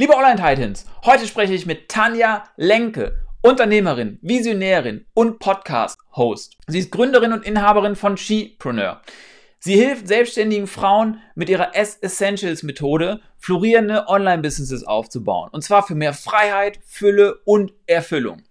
Liebe Online-Titans, heute spreche ich mit Tanja Lenke, Unternehmerin, Visionärin und Podcast-Host. Sie ist Gründerin und Inhaberin von Shepreneur. Sie hilft selbstständigen Frauen mit ihrer S-Essentials-Methode, florierende Online-Businesses aufzubauen. Und zwar für mehr Freiheit, Fülle und Erfüllung.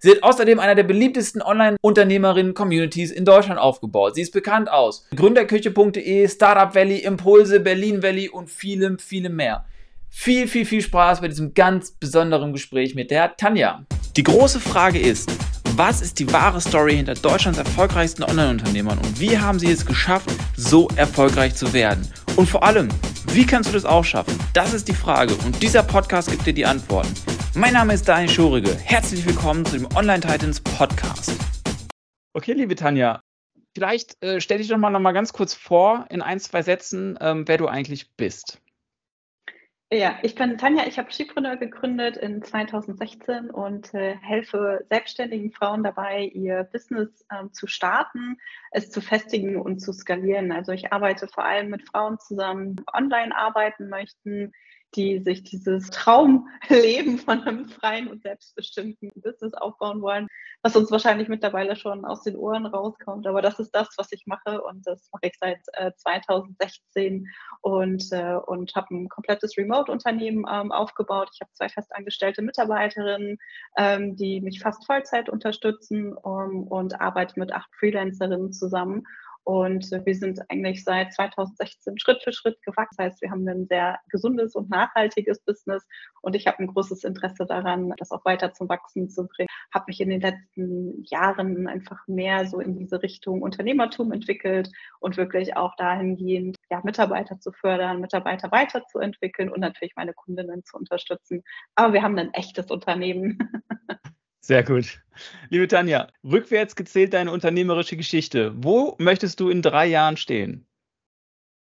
Sie hat außerdem einer der beliebtesten Online-Unternehmerinnen-Communities in Deutschland aufgebaut. Sie ist bekannt aus Gründerküche.de, Startup Valley, Impulse, Berlin Valley und vielem, vielem mehr viel, viel, viel Spaß bei diesem ganz besonderen Gespräch mit der Tanja. Die große Frage ist, was ist die wahre Story hinter Deutschlands erfolgreichsten Online-Unternehmern und wie haben sie es geschafft, so erfolgreich zu werden? Und vor allem, wie kannst du das auch schaffen? Das ist die Frage und dieser Podcast gibt dir die Antworten. Mein Name ist Daniel Schorige. Herzlich willkommen zu dem Online Titans Podcast. Okay, liebe Tanja, vielleicht äh, stell dich doch mal noch mal ganz kurz vor in ein, zwei Sätzen, ähm, wer du eigentlich bist. Ja, ich bin Tanja, ich habe Skipreneur gegründet in 2016 und äh, helfe selbstständigen Frauen dabei, ihr Business ähm, zu starten, es zu festigen und zu skalieren. Also ich arbeite vor allem mit Frauen zusammen, die online arbeiten möchten, die sich dieses Traumleben von einem freien und selbstbestimmten Business aufbauen wollen, was uns wahrscheinlich mittlerweile schon aus den Ohren rauskommt. Aber das ist das, was ich mache und das mache ich seit äh, 2016 und, äh, und habe ein komplettes Remote-Unternehmen ähm, aufgebaut. Ich habe zwei festangestellte Mitarbeiterinnen, ähm, die mich fast Vollzeit unterstützen um, und arbeite mit acht Freelancerinnen zusammen. Und wir sind eigentlich seit 2016 Schritt für Schritt gewachsen. Das heißt, wir haben ein sehr gesundes und nachhaltiges Business und ich habe ein großes Interesse daran, das auch weiter zum Wachsen zu bringen. Habe mich in den letzten Jahren einfach mehr so in diese Richtung Unternehmertum entwickelt und wirklich auch dahingehend, ja, Mitarbeiter zu fördern, Mitarbeiter weiterzuentwickeln und natürlich meine Kundinnen zu unterstützen. Aber wir haben ein echtes Unternehmen. Sehr gut. Liebe Tanja, rückwärts gezählt deine unternehmerische Geschichte. Wo möchtest du in drei Jahren stehen?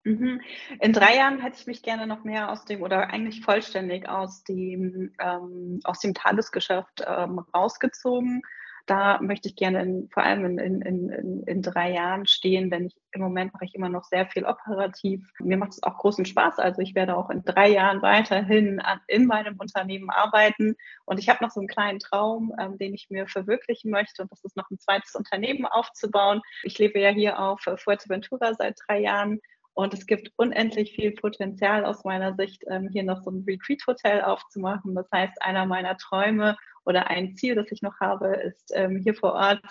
Mhm. In drei Jahren hätte ich mich gerne noch mehr aus dem oder eigentlich vollständig aus dem, ähm, aus dem Tagesgeschäft ähm, rausgezogen da möchte ich gerne in, vor allem in, in, in, in drei Jahren stehen, denn ich, im Moment mache ich immer noch sehr viel operativ. Mir macht es auch großen Spaß. Also ich werde auch in drei Jahren weiterhin an, in meinem Unternehmen arbeiten. Und ich habe noch so einen kleinen Traum, ähm, den ich mir verwirklichen möchte. Und das ist noch ein zweites Unternehmen aufzubauen. Ich lebe ja hier auf Fuerteventura seit drei Jahren. Und es gibt unendlich viel Potenzial aus meiner Sicht, ähm, hier noch so ein Retreat-Hotel aufzumachen. Das heißt, einer meiner Träume oder ein Ziel, das ich noch habe, ist ähm, hier vor Ort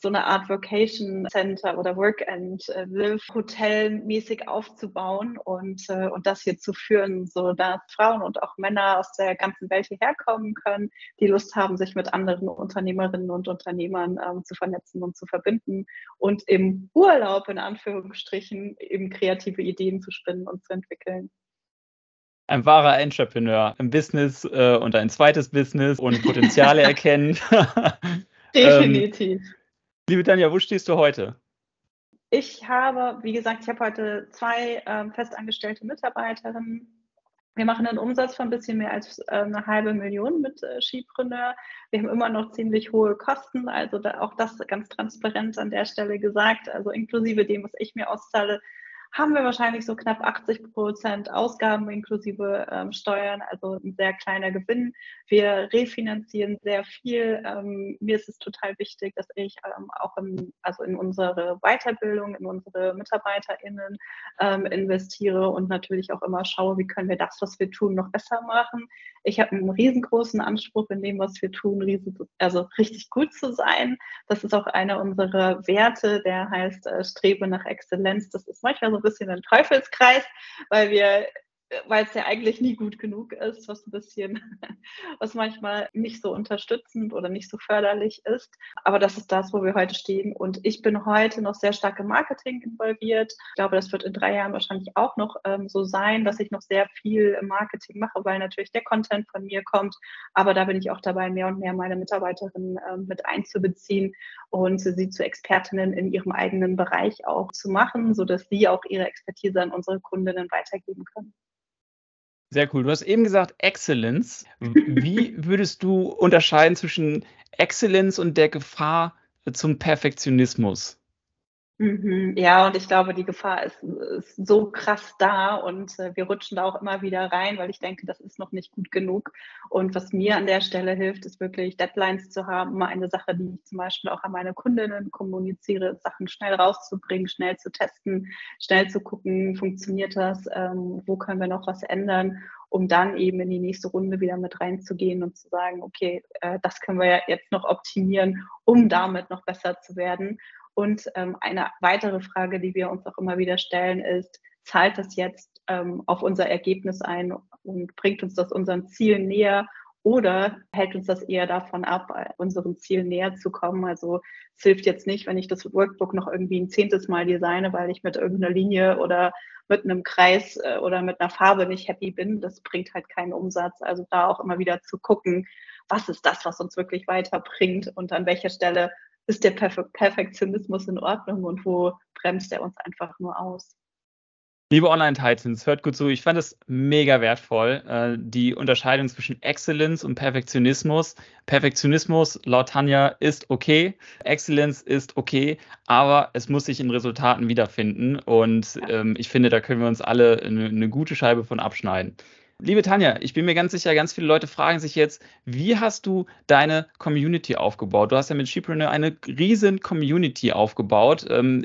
so eine Art Vocation Center oder Work and äh, Live Hotel mäßig aufzubauen und, äh, und das hier zu führen, so dass Frauen und auch Männer aus der ganzen Welt hierher kommen können, die Lust haben, sich mit anderen Unternehmerinnen und Unternehmern ähm, zu vernetzen und zu verbinden und im Urlaub in Anführungsstrichen eben kreative Ideen zu spinnen und zu entwickeln ein wahrer Entrepreneur im Business äh, und ein zweites Business und Potenziale erkennen. Definitiv. ähm, liebe Tanja, wo stehst du heute? Ich habe, wie gesagt, ich habe heute zwei ähm, festangestellte Mitarbeiterinnen. Wir machen einen Umsatz von ein bisschen mehr als äh, eine halbe Million mit äh, Skipreneur. Wir haben immer noch ziemlich hohe Kosten, also da, auch das ganz transparent an der Stelle gesagt. Also inklusive dem, was ich mir auszahle, haben wir wahrscheinlich so knapp 80 Prozent Ausgaben inklusive ähm, Steuern, also ein sehr kleiner Gewinn. Wir refinanzieren sehr viel. Ähm, mir ist es total wichtig, dass ich ähm, auch in, also in unsere Weiterbildung, in unsere MitarbeiterInnen ähm, investiere und natürlich auch immer schaue, wie können wir das, was wir tun, noch besser machen. Ich habe einen riesengroßen Anspruch in dem, was wir tun, riesen, also richtig gut zu sein. Das ist auch einer unserer Werte, der heißt äh, Strebe nach Exzellenz. Das ist manchmal so ein bisschen ein Teufelskreis, weil wir weil es ja eigentlich nie gut genug ist, was ein bisschen, was manchmal nicht so unterstützend oder nicht so förderlich ist. Aber das ist das, wo wir heute stehen. Und ich bin heute noch sehr stark im Marketing involviert. Ich glaube, das wird in drei Jahren wahrscheinlich auch noch ähm, so sein, dass ich noch sehr viel im Marketing mache, weil natürlich der Content von mir kommt. Aber da bin ich auch dabei, mehr und mehr meine Mitarbeiterinnen ähm, mit einzubeziehen und sie zu Expertinnen in ihrem eigenen Bereich auch zu machen, sodass sie auch ihre Expertise an unsere Kundinnen weitergeben können. Sehr cool. Du hast eben gesagt Excellence. Wie würdest du unterscheiden zwischen Excellence und der Gefahr zum Perfektionismus? Mhm, ja, und ich glaube, die Gefahr ist ist so krass da und, äh, wir rutschen da auch immer wieder rein, weil ich denke, das ist noch nicht gut genug. Und was mir an der Stelle hilft, ist wirklich Deadlines zu haben. Mal eine Sache, die ich zum Beispiel auch an meine Kundinnen kommuniziere, Sachen schnell rauszubringen, schnell zu testen, schnell zu gucken, funktioniert das, ähm, wo können wir noch was ändern, um dann eben in die nächste Runde wieder mit reinzugehen und zu sagen: „Okay, äh, das können wir ja jetzt noch optimieren, um damit noch besser zu werden.“ Und ähm, eine weitere Frage, die wir uns auch immer wieder stellen, ist, zahlt das jetzt ähm, auf unser Ergebnis ein und bringt uns das unseren Zielen näher oder hält uns das eher davon ab, unseren Zielen näher zu kommen? Also es hilft jetzt nicht, wenn ich das Workbook noch irgendwie ein zehntes Mal designe, weil ich mit irgendeiner Linie oder mit einem Kreis äh, oder mit einer Farbe nicht happy bin. Das bringt halt keinen Umsatz. Also da auch immer wieder zu gucken, was ist das, was uns wirklich weiterbringt und an welcher Stelle ist der Perfe Perfektionismus in Ordnung und wo bremst er uns einfach nur aus? Liebe Online-Titans, hört gut zu. Ich fand es mega wertvoll, äh, die Unterscheidung zwischen Excellence und Perfektionismus. Perfektionismus laut Tanja ist okay, Excellence ist okay, aber es muss sich in Resultaten wiederfinden. Und ähm, ich finde, da können wir uns alle eine, eine gute Scheibe von abschneiden. Liebe Tanja, ich bin mir ganz sicher, ganz viele Leute fragen sich jetzt, wie hast du deine Community aufgebaut? Du hast ja mit Shepreneur eine riesen Community aufgebaut, ähm,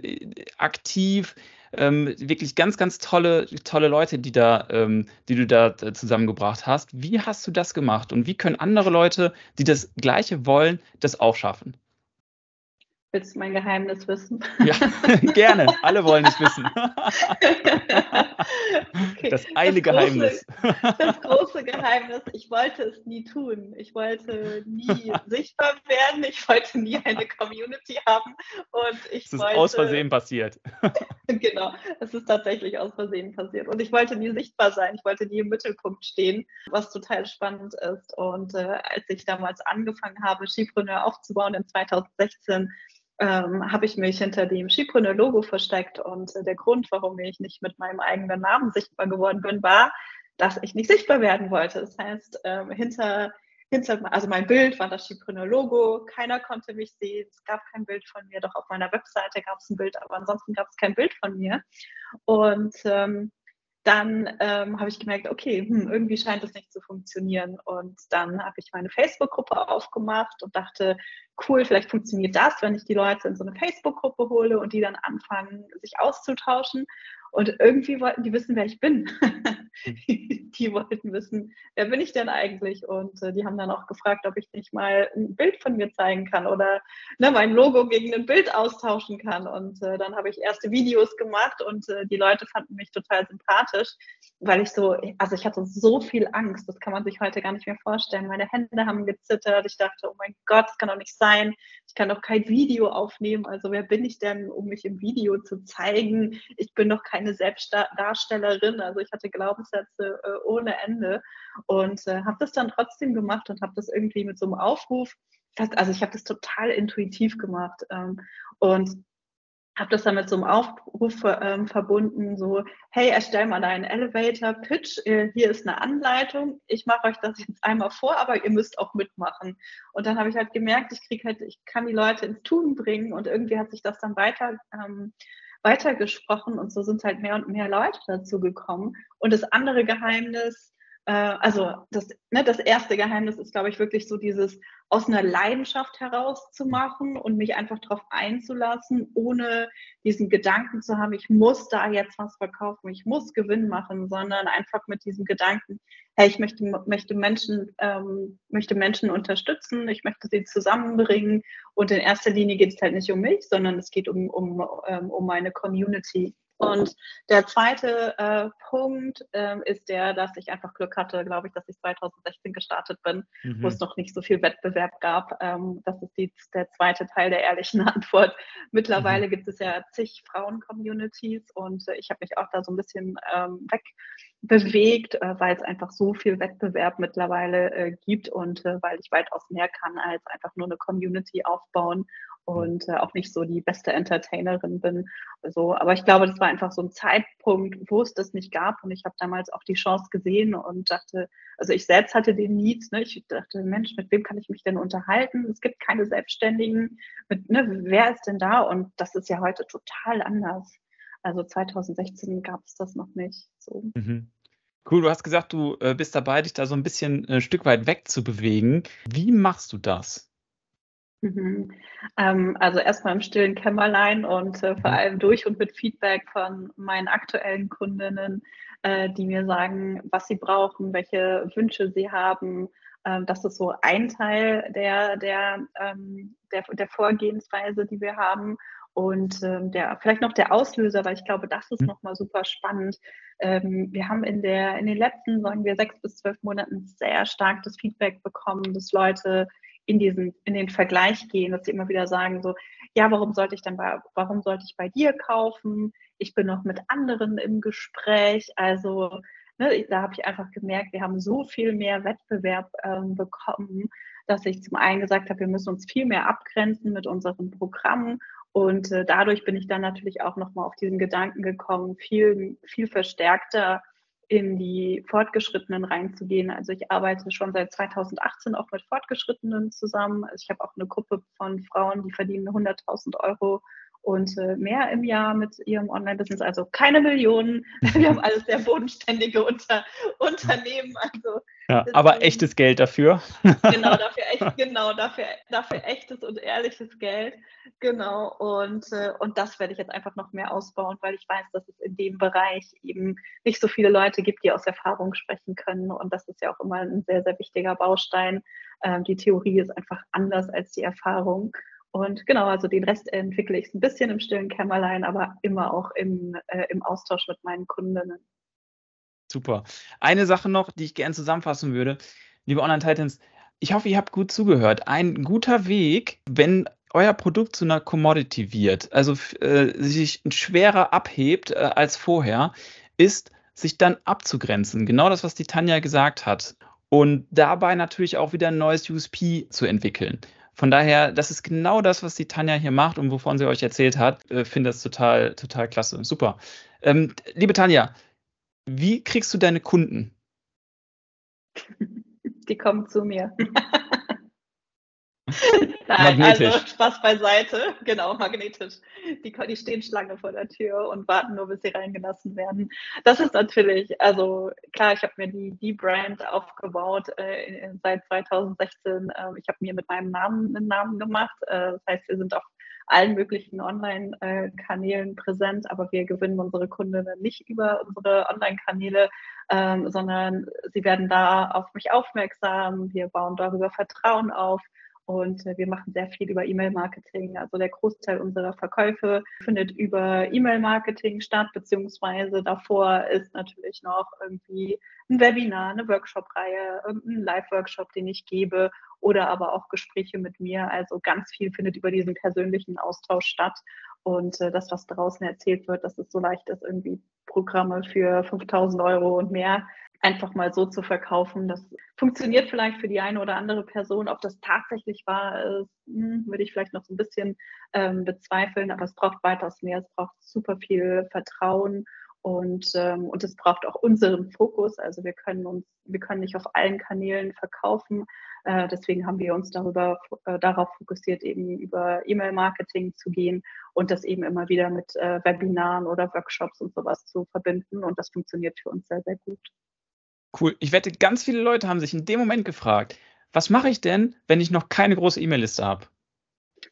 aktiv, ähm, wirklich ganz, ganz tolle, tolle Leute, die, da, ähm, die du da äh, zusammengebracht hast. Wie hast du das gemacht und wie können andere Leute, die das Gleiche wollen, das auch schaffen? Willst du mein Geheimnis wissen? Ja, gerne. Alle wollen es wissen. okay. Das eine das Geheimnis. Große, das große Geheimnis, ich wollte es nie tun. Ich wollte nie sichtbar werden. Ich wollte nie eine Community haben. Und ich es ist wollte, aus Versehen passiert. genau, es ist tatsächlich aus Versehen passiert. Und ich wollte nie sichtbar sein. Ich wollte nie im Mittelpunkt stehen, was total spannend ist. Und äh, als ich damals angefangen habe, Skipreneur aufzubauen in 2016, ähm, habe ich mich hinter dem Skipreneur-Logo versteckt. Und äh, der Grund, warum ich nicht mit meinem eigenen Namen sichtbar geworden bin, war, dass ich nicht sichtbar werden wollte. Das heißt, ähm, hinter, hinter, also mein Bild war das Skipreneur-Logo. Keiner konnte mich sehen. Es gab kein Bild von mir. Doch auf meiner Webseite gab es ein Bild, aber ansonsten gab es kein Bild von mir. Und ähm, dann ähm, habe ich gemerkt, okay, hm, irgendwie scheint es nicht zu funktionieren. Und dann habe ich meine Facebook-Gruppe aufgemacht und dachte, cool, vielleicht funktioniert das, wenn ich die Leute in so eine Facebook-Gruppe hole und die dann anfangen, sich auszutauschen. Und irgendwie wollten die wissen, wer ich bin. die wollten wissen, wer bin ich denn eigentlich? Und äh, die haben dann auch gefragt, ob ich nicht mal ein Bild von mir zeigen kann oder ne, mein Logo gegen ein Bild austauschen kann. Und äh, dann habe ich erste Videos gemacht und äh, die Leute fanden mich total sympathisch, weil ich so, also ich hatte so viel Angst, das kann man sich heute gar nicht mehr vorstellen. Meine Hände haben gezittert. Ich dachte, oh mein Gott, das kann doch nicht sein. Ich kann doch kein Video aufnehmen. Also wer bin ich denn, um mich im Video zu zeigen? Ich bin doch keine Selbstdarstellerin. Also ich hatte Glaubenssätze äh, ohne Ende und äh, habe das dann trotzdem gemacht und habe das irgendwie mit so einem Aufruf, also ich habe das total intuitiv gemacht ähm, und habe das dann mit so einem Aufruf ähm, verbunden, so, hey, erstell mal deinen Elevator-Pitch, äh, hier ist eine Anleitung, ich mache euch das jetzt einmal vor, aber ihr müsst auch mitmachen. Und dann habe ich halt gemerkt, ich kriege halt, ich kann die Leute ins Tun bringen und irgendwie hat sich das dann weiter ähm, weitergesprochen und so sind halt mehr und mehr Leute dazu gekommen. Und das andere Geheimnis, äh, also das, ne, das erste Geheimnis ist, glaube ich, wirklich so dieses aus einer Leidenschaft herauszumachen und mich einfach darauf einzulassen, ohne diesen Gedanken zu haben, ich muss da jetzt was verkaufen, ich muss Gewinn machen, sondern einfach mit diesem Gedanken, hey, ich möchte, möchte, Menschen, ähm, möchte Menschen unterstützen, ich möchte sie zusammenbringen und in erster Linie geht es halt nicht um mich, sondern es geht um, um, ähm, um meine Community. Und der zweite äh, Punkt äh, ist der, dass ich einfach Glück hatte, glaube ich, dass ich 2016 gestartet bin, mhm. wo es noch nicht so viel Wettbewerb gab. Ähm, das ist die, der zweite Teil der ehrlichen Antwort. Mittlerweile mhm. gibt es ja zig Frauen-Communities und äh, ich habe mich auch da so ein bisschen ähm, weg bewegt, äh, weil es einfach so viel Wettbewerb mittlerweile äh, gibt und äh, weil ich weitaus mehr kann als einfach nur eine Community aufbauen und äh, auch nicht so die beste Entertainerin bin. So, aber ich glaube, das war einfach so ein Zeitpunkt, wo es das nicht gab und ich habe damals auch die Chance gesehen und dachte, also ich selbst hatte den Need, ne, ich dachte, Mensch, mit wem kann ich mich denn unterhalten? Es gibt keine Selbstständigen, mit, ne, wer ist denn da? Und das ist ja heute total anders. Also 2016 gab es das noch nicht. So. Mhm. Cool, du hast gesagt, du äh, bist dabei, dich da so ein bisschen ein äh, Stück weit wegzubewegen. Wie machst du das? Mhm. Ähm, also erstmal im stillen Kämmerlein und äh, vor mhm. allem durch und mit Feedback von meinen aktuellen Kundinnen, äh, die mir sagen, was sie brauchen, welche Wünsche sie haben. Ähm, das ist so ein Teil der, der, ähm, der, der Vorgehensweise, die wir haben. Und ähm, der, vielleicht noch der Auslöser, weil ich glaube, das ist mhm. nochmal super spannend. Ähm, wir haben in, der, in den letzten, sagen wir, sechs bis zwölf Monaten sehr stark das Feedback bekommen, dass Leute in diesen, in den Vergleich gehen, dass sie immer wieder sagen, so, ja, warum sollte ich denn bei, warum sollte ich bei dir kaufen? Ich bin noch mit anderen im Gespräch. Also, ne, da habe ich einfach gemerkt, wir haben so viel mehr Wettbewerb ähm, bekommen, dass ich zum einen gesagt habe, wir müssen uns viel mehr abgrenzen mit unseren Programmen. Und äh, dadurch bin ich dann natürlich auch nochmal auf diesen Gedanken gekommen, viel, viel verstärkter in die Fortgeschrittenen reinzugehen. Also ich arbeite schon seit 2018 auch mit Fortgeschrittenen zusammen. Also ich habe auch eine Gruppe von Frauen, die verdienen 100.000 Euro und äh, mehr im Jahr mit ihrem Online-Business, also keine Millionen. Wir haben alles sehr bodenständige Unter Unternehmen. Also ja, aber echtes Geld dafür. Genau, dafür, echt, genau dafür, dafür echtes und ehrliches Geld. Genau. Und, äh, und das werde ich jetzt einfach noch mehr ausbauen, weil ich weiß, dass es in dem Bereich eben nicht so viele Leute gibt, die aus Erfahrung sprechen können. Und das ist ja auch immer ein sehr, sehr wichtiger Baustein. Ähm, die Theorie ist einfach anders als die Erfahrung. Und genau, also den Rest entwickle ich ein bisschen im stillen Kämmerlein, aber immer auch im, äh, im Austausch mit meinen Kundinnen. Super. Eine Sache noch, die ich gerne zusammenfassen würde. Liebe Online-Titans, ich hoffe, ihr habt gut zugehört. Ein guter Weg, wenn euer Produkt zu einer Commodity wird, also äh, sich schwerer abhebt äh, als vorher, ist, sich dann abzugrenzen. Genau das, was die Tanja gesagt hat. Und dabei natürlich auch wieder ein neues USP zu entwickeln. Von daher, das ist genau das, was die Tanja hier macht und wovon sie euch erzählt hat. Äh, Finde das total, total klasse. Super. Ähm, liebe Tanja, wie kriegst du deine Kunden? Die kommen zu mir. Nein, magnetisch. also Spaß beiseite. Genau, magnetisch. Die, die stehen Schlange vor der Tür und warten nur, bis sie reingelassen werden. Das ist natürlich, also klar, ich habe mir die, die Brand aufgebaut äh, seit 2016. Äh, ich habe mir mit meinem Namen einen Namen gemacht. Äh, das heißt, wir sind auf allen möglichen Online-Kanälen präsent, aber wir gewinnen unsere Kundinnen nicht über unsere Online-Kanäle, ähm, sondern sie werden da auf mich aufmerksam. Wir bauen darüber Vertrauen auf. Und äh, wir machen sehr viel über E-Mail-Marketing. Also der Großteil unserer Verkäufe findet über E-Mail-Marketing statt, beziehungsweise davor ist natürlich noch irgendwie ein Webinar, eine Workshop-Reihe, irgendein Live-Workshop, den ich gebe oder aber auch Gespräche mit mir. Also ganz viel findet über diesen persönlichen Austausch statt. Und äh, das, was draußen erzählt wird, dass es so leicht ist, irgendwie Programme für 5000 Euro und mehr einfach mal so zu verkaufen. Das funktioniert vielleicht für die eine oder andere Person. Ob das tatsächlich wahr ist, hm, würde ich vielleicht noch so ein bisschen ähm, bezweifeln, aber es braucht weitaus mehr. Es braucht super viel Vertrauen und, ähm, und es braucht auch unseren Fokus. Also wir können uns, wir können nicht auf allen Kanälen verkaufen. Äh, deswegen haben wir uns darüber, äh, darauf fokussiert, eben über E-Mail-Marketing zu gehen und das eben immer wieder mit äh, Webinaren oder Workshops und sowas zu verbinden. Und das funktioniert für uns sehr, sehr gut. Cool. Ich wette, ganz viele Leute haben sich in dem Moment gefragt, was mache ich denn, wenn ich noch keine große E-Mail-Liste habe?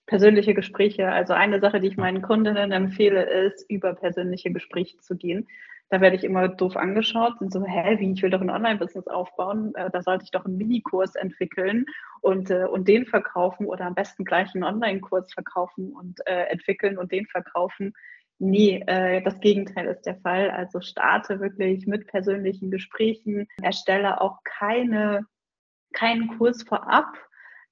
Persönliche Gespräche. Also eine Sache, die ich meinen Kundinnen empfehle, ist, über persönliche Gespräche zu gehen. Da werde ich immer doof angeschaut und so, hä, wie, ich will doch ein Online-Business aufbauen, äh, da sollte ich doch einen Minikurs entwickeln und, äh, und den verkaufen oder am besten gleich einen Online-Kurs verkaufen und äh, entwickeln und den verkaufen. Nee, äh, das Gegenteil ist der Fall. Also starte wirklich mit persönlichen Gesprächen, erstelle auch keine, keinen Kurs vorab,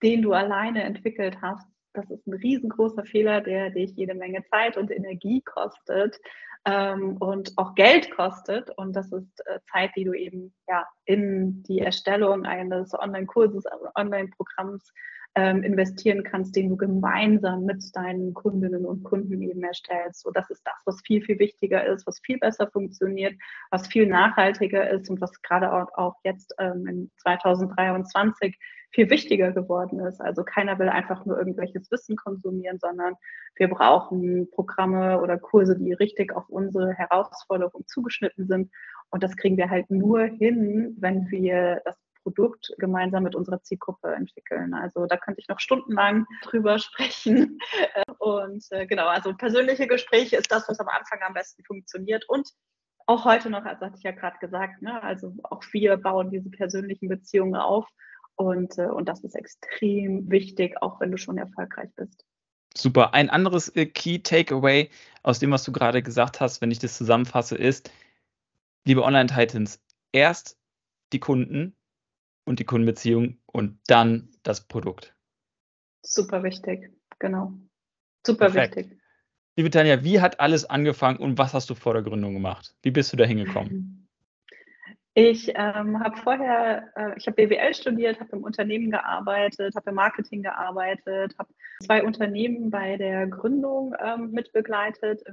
den du alleine entwickelt hast, das ist ein riesengroßer Fehler, der dich jede Menge Zeit und Energie kostet. ähm, und auch Geld kostet. Und das ist äh, Zeit, die du eben ja in die Erstellung eines Online-Kurses, Online-Programms ähm, investieren kannst, den du gemeinsam mit deinen Kundinnen und Kunden eben erstellst. So, das ist das, was viel, viel wichtiger ist, was viel besser funktioniert, was viel nachhaltiger ist und was gerade auch, auch jetzt ähm, in 2023 viel wichtiger geworden ist. Also keiner will einfach nur irgendwelches Wissen konsumieren, sondern wir brauchen Programme oder Kurse, die richtig auf unsere Herausforderungen zugeschnitten sind. Und das kriegen wir halt nur hin, wenn wir das Produkt gemeinsam mit unserer Zielgruppe entwickeln. Also da könnte ich noch stundenlang drüber sprechen. Und äh, genau, also persönliche Gespräche ist das, was am Anfang am besten funktioniert. Und auch heute noch, als hatte ich ja gerade gesagt, ne, also auch wir bauen diese persönlichen Beziehungen auf. Und, äh, und das ist extrem wichtig, auch wenn du schon erfolgreich bist. Super. Ein anderes äh, Key Takeaway aus dem, was du gerade gesagt hast, wenn ich das zusammenfasse, ist, liebe Online-Titans, erst die Kunden, und die Kundenbeziehung und dann das Produkt. Super wichtig, genau. Super Perfekt. wichtig. Liebe Tanja, wie hat alles angefangen und was hast du vor der Gründung gemacht? Wie bist du da hingekommen? Ich ähm, habe vorher, äh, ich habe BWL studiert, habe im Unternehmen gearbeitet, habe im Marketing gearbeitet, habe zwei Unternehmen bei der Gründung ähm, mitbegleitet,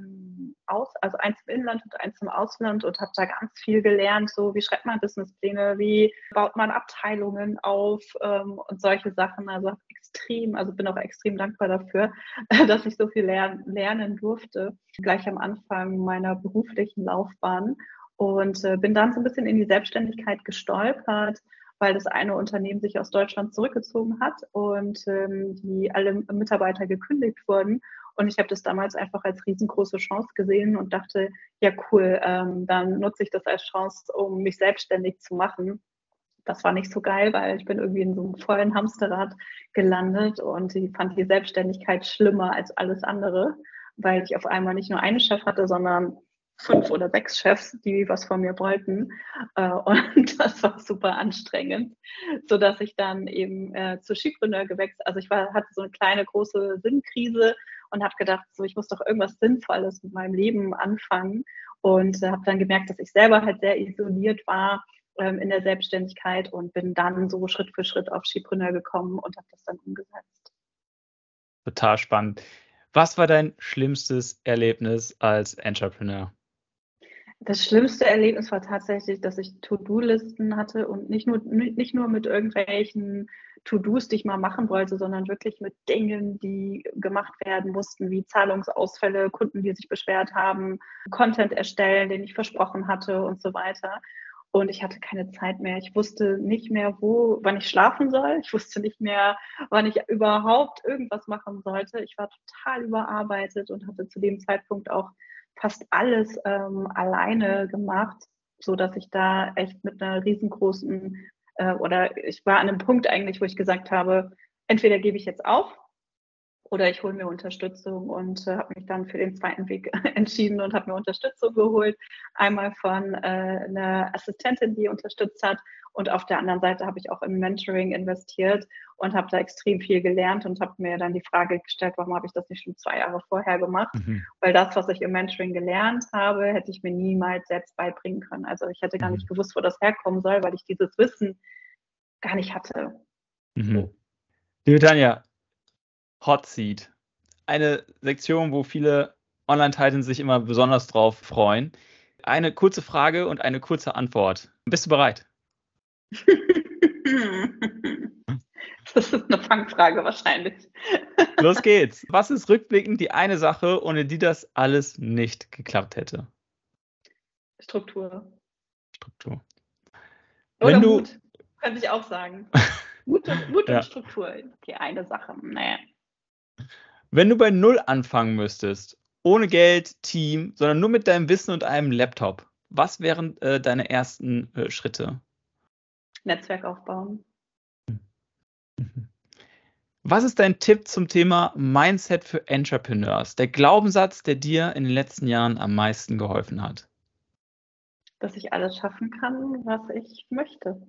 Aus, also eins im Inland und eins im Ausland und habe da ganz viel gelernt, so wie schreibt man Businesspläne, wie baut man Abteilungen auf ähm, und solche Sachen. Also extrem, also bin auch extrem dankbar dafür, dass ich so viel lern, lernen durfte, gleich am Anfang meiner beruflichen Laufbahn und äh, bin dann so ein bisschen in die Selbstständigkeit gestolpert, weil das eine Unternehmen sich aus Deutschland zurückgezogen hat und ähm, die alle Mitarbeiter gekündigt wurden. Und ich habe das damals einfach als riesengroße Chance gesehen und dachte, ja cool, ähm, dann nutze ich das als Chance, um mich selbstständig zu machen. Das war nicht so geil, weil ich bin irgendwie in so einem vollen Hamsterrad gelandet und ich fand die Selbstständigkeit schlimmer als alles andere, weil ich auf einmal nicht nur einen Chef hatte, sondern fünf oder sechs Chefs, die was von mir wollten. Äh, und das war super anstrengend, sodass ich dann eben äh, zur Skipreneur gewechselt, also ich war, hatte so eine kleine große Sinnkrise und habe gedacht, so ich muss doch irgendwas Sinnvolles mit meinem Leben anfangen und äh, habe dann gemerkt, dass ich selber halt sehr isoliert war ähm, in der Selbstständigkeit und bin dann so Schritt für Schritt auf Skipreneur gekommen und habe das dann umgesetzt. Total spannend. Was war dein schlimmstes Erlebnis als Entrepreneur? Das schlimmste Erlebnis war tatsächlich, dass ich To-Do-Listen hatte und nicht nur, nicht nur mit irgendwelchen To-Dos, die ich mal machen wollte, sondern wirklich mit Dingen, die gemacht werden mussten, wie Zahlungsausfälle, Kunden, die sich beschwert haben, Content erstellen, den ich versprochen hatte und so weiter. Und ich hatte keine Zeit mehr. Ich wusste nicht mehr, wo, wann ich schlafen soll. Ich wusste nicht mehr, wann ich überhaupt irgendwas machen sollte. Ich war total überarbeitet und hatte zu dem Zeitpunkt auch fast alles ähm, alleine gemacht, so dass ich da echt mit einer riesengroßen äh, oder ich war an einem Punkt eigentlich, wo ich gesagt habe, entweder gebe ich jetzt auf oder ich hole mir Unterstützung und äh, habe mich dann für den zweiten Weg entschieden und habe mir Unterstützung geholt. Einmal von äh, einer Assistentin, die unterstützt hat und auf der anderen Seite habe ich auch im Mentoring investiert und habe da extrem viel gelernt und habe mir dann die Frage gestellt, warum habe ich das nicht schon zwei Jahre vorher gemacht? Mhm. Weil das, was ich im Mentoring gelernt habe, hätte ich mir niemals selbst beibringen können. Also ich hätte gar nicht mhm. gewusst, wo das herkommen soll, weil ich dieses Wissen gar nicht hatte. Mhm. Liebe Tanja, Hot Seat. Eine Sektion, wo viele Online-Titans sich immer besonders drauf freuen. Eine kurze Frage und eine kurze Antwort. Bist du bereit? Das ist eine Fangfrage wahrscheinlich. Los geht's. Was ist rückblickend die eine Sache, ohne die das alles nicht geklappt hätte? Struktur. Struktur. Oder Wenn du, Mut, könnte ich auch sagen. Mut und, Mut ja. und Struktur. Die eine Sache. Naja. Wenn du bei Null anfangen müsstest, ohne Geld, Team, sondern nur mit deinem Wissen und einem Laptop, was wären äh, deine ersten äh, Schritte? Netzwerk aufbauen. Was ist dein Tipp zum Thema Mindset für Entrepreneurs? Der Glaubenssatz, der dir in den letzten Jahren am meisten geholfen hat? Dass ich alles schaffen kann, was ich möchte.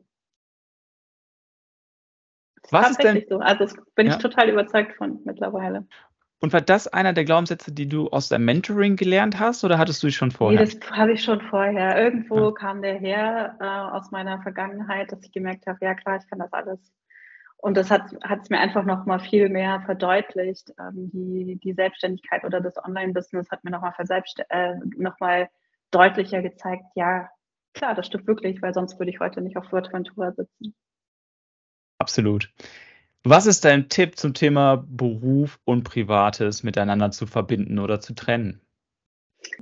Was ist denn? So. Also bin ja. ich total überzeugt von mittlerweile. Und war das einer der Glaubenssätze, die du aus deinem Mentoring gelernt hast oder hattest du dich schon vorher? Nee, das habe ich schon vorher. Irgendwo ja. kam der her äh, aus meiner Vergangenheit, dass ich gemerkt habe, ja klar, ich kann das alles. Und das hat es mir einfach noch mal viel mehr verdeutlicht. Ähm, die, die Selbstständigkeit oder das Online-Business hat mir noch mal, äh, noch mal deutlicher gezeigt, ja, klar, das stimmt wirklich, weil sonst würde ich heute nicht auf Fuerteventura sitzen. Absolut. Was ist dein Tipp zum Thema Beruf und Privates miteinander zu verbinden oder zu trennen?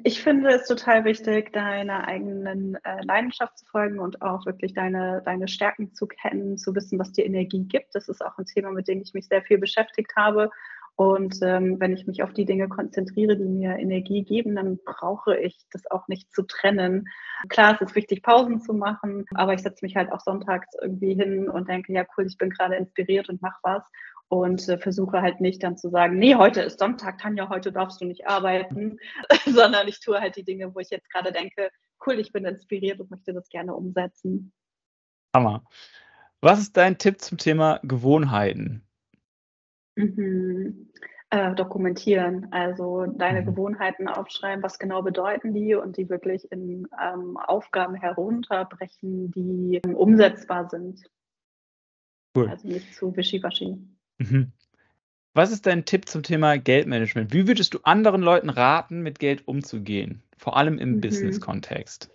Ich finde es total wichtig, deiner eigenen äh, Leidenschaft zu folgen und auch wirklich deine, deine Stärken zu kennen, zu wissen, was dir Energie gibt. Das ist auch ein Thema, mit dem ich mich sehr viel beschäftigt habe und ähm, wenn ich mich auf die Dinge konzentriere, die mir Energie geben, dann brauche ich das auch nicht zu trennen. Klar, es ist wichtig, Pausen zu machen, aber ich setze mich halt auch sonntags irgendwie hin und denke, ja cool, ich bin gerade inspiriert und mach was und äh, versuche halt nicht dann zu sagen, nee, heute ist Sonntag, Tanja, heute darfst du nicht arbeiten, sondern ich tue halt die Dinge, wo ich jetzt gerade denke, cool, ich bin inspiriert und möchte das gerne umsetzen. Hammer. Was ist dein Tipp zum Thema Gewohnheiten? Mhm. Äh, dokumentieren, also deine mhm. Gewohnheiten aufschreiben, was genau bedeuten die und die wirklich in ähm, Aufgaben herunterbrechen, die ähm, umsetzbar sind. Cool. Also nicht zu wischiwaschi. Mhm. Was ist dein Tipp zum Thema Geldmanagement? Wie würdest du anderen Leuten raten, mit Geld umzugehen? Vor allem im mhm. Business-Kontext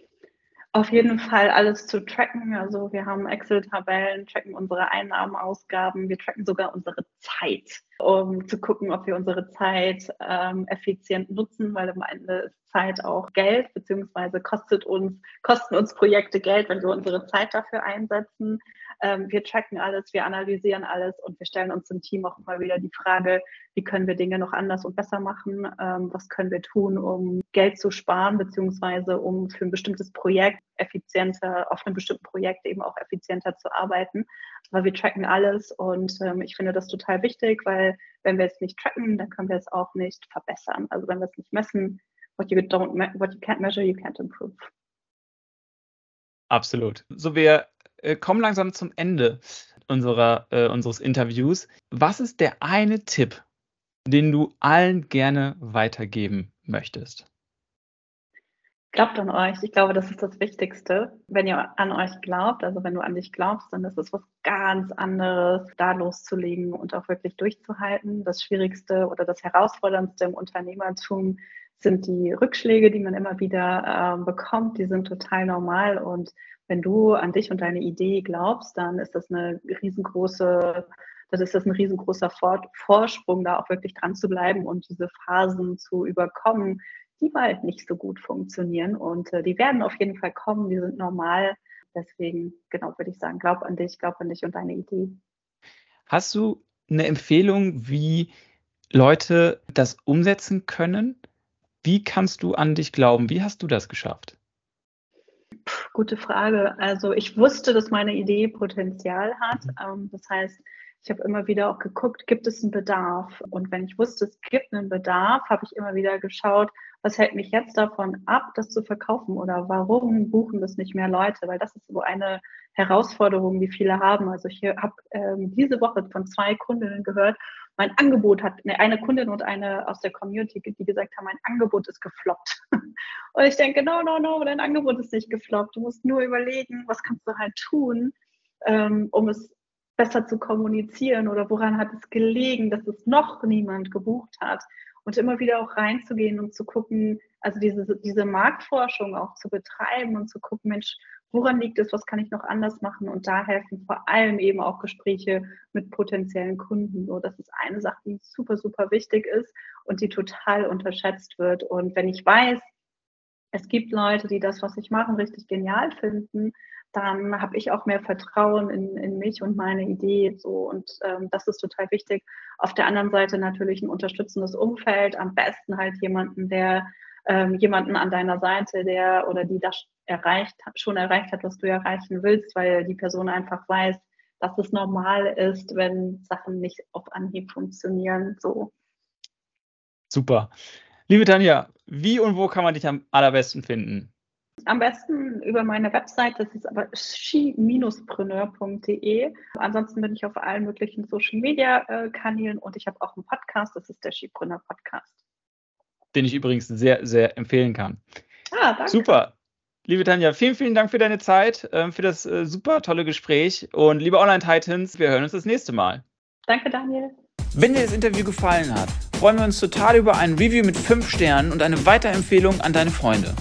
auf jeden Fall alles zu tracken. Also wir haben Excel-Tabellen, tracken unsere Einnahmen, Ausgaben, wir tracken sogar unsere Zeit, um zu gucken, ob wir unsere Zeit ähm, effizient nutzen, weil am Ende ist Zeit auch Geld, beziehungsweise kostet uns, kosten uns Projekte Geld, wenn wir unsere Zeit dafür einsetzen. Ähm, wir tracken alles, wir analysieren alles und wir stellen uns im Team auch immer wieder die Frage, wie können wir Dinge noch anders und besser machen? Ähm, was können wir tun, um Geld zu sparen, beziehungsweise um für ein bestimmtes Projekt effizienter, auf einem bestimmten Projekt eben auch effizienter zu arbeiten. Aber wir tracken alles und ähm, ich finde das total wichtig, weil wenn wir es nicht tracken, dann können wir es auch nicht verbessern. Also wenn wir es nicht messen, what you don't, what you can't measure, you can't improve. Absolut. So, wir äh, kommen langsam zum Ende unserer, äh, unseres Interviews. Was ist der eine Tipp, den du allen gerne weitergeben möchtest? Glaubt an euch. Ich glaube, das ist das Wichtigste. Wenn ihr an euch glaubt, also wenn du an dich glaubst, dann ist es was ganz anderes, da loszulegen und auch wirklich durchzuhalten. Das Schwierigste oder das Herausforderndste im Unternehmertum sind die Rückschläge, die man immer wieder äh, bekommt. Die sind total normal und wenn du an dich und deine Idee glaubst, dann ist das eine riesengroße, das ist das ein riesengroßer Vorsprung, da auch wirklich dran zu bleiben und diese Phasen zu überkommen, die bald nicht so gut funktionieren. Und äh, die werden auf jeden Fall kommen, die sind normal. Deswegen, genau, würde ich sagen, glaub an dich, glaub an dich und deine Idee. Hast du eine Empfehlung, wie Leute das umsetzen können? Wie kannst du an dich glauben? Wie hast du das geschafft? Gute Frage. Also ich wusste, dass meine Idee Potenzial hat. Mhm. Ähm, das heißt, ich habe immer wieder auch geguckt, gibt es einen Bedarf? Und wenn ich wusste, es gibt einen Bedarf, habe ich immer wieder geschaut, was hält mich jetzt davon ab, das zu verkaufen oder warum buchen das nicht mehr Leute? Weil das ist so eine Herausforderung, die viele haben. Also ich habe ähm, diese Woche von zwei Kundinnen gehört, mein Angebot hat, eine Kundin und eine aus der Community, die gesagt haben, mein Angebot ist gefloppt. Und ich denke, no, no, no, dein Angebot ist nicht gefloppt. Du musst nur überlegen, was kannst du halt tun, ähm, um es besser zu kommunizieren oder woran hat es gelegen, dass es noch niemand gebucht hat und immer wieder auch reinzugehen und zu gucken, also diese, diese Marktforschung auch zu betreiben und zu gucken, Mensch, woran liegt es, was kann ich noch anders machen und da helfen vor allem eben auch Gespräche mit potenziellen Kunden. So, das ist eine Sache, die super, super wichtig ist und die total unterschätzt wird. Und wenn ich weiß, es gibt Leute, die das, was ich mache, richtig genial finden, dann habe ich auch mehr Vertrauen in, in mich und meine Idee. So und ähm, das ist total wichtig. Auf der anderen Seite natürlich ein unterstützendes Umfeld, am besten halt jemanden, der ähm, jemanden an deiner Seite, der oder die das erreicht, schon erreicht hat, was du erreichen willst, weil die Person einfach weiß, dass es normal ist, wenn Sachen nicht auf Anhieb funktionieren. So. Super. Liebe Tanja, wie und wo kann man dich am allerbesten finden? Am besten über meine Website, das ist aber ski-preneur.de. Ansonsten bin ich auf allen möglichen Social Media äh, Kanälen und ich habe auch einen Podcast, das ist der Skipreneur Podcast. Den ich übrigens sehr, sehr empfehlen kann. Ah, danke. Super. Liebe Tanja, vielen, vielen Dank für deine Zeit, äh, für das äh, super tolle Gespräch. Und liebe Online-Titans, wir hören uns das nächste Mal. Danke, Daniel. Wenn dir das Interview gefallen hat, freuen wir uns total über ein Review mit 5 Sternen und eine Weiterempfehlung an deine Freunde.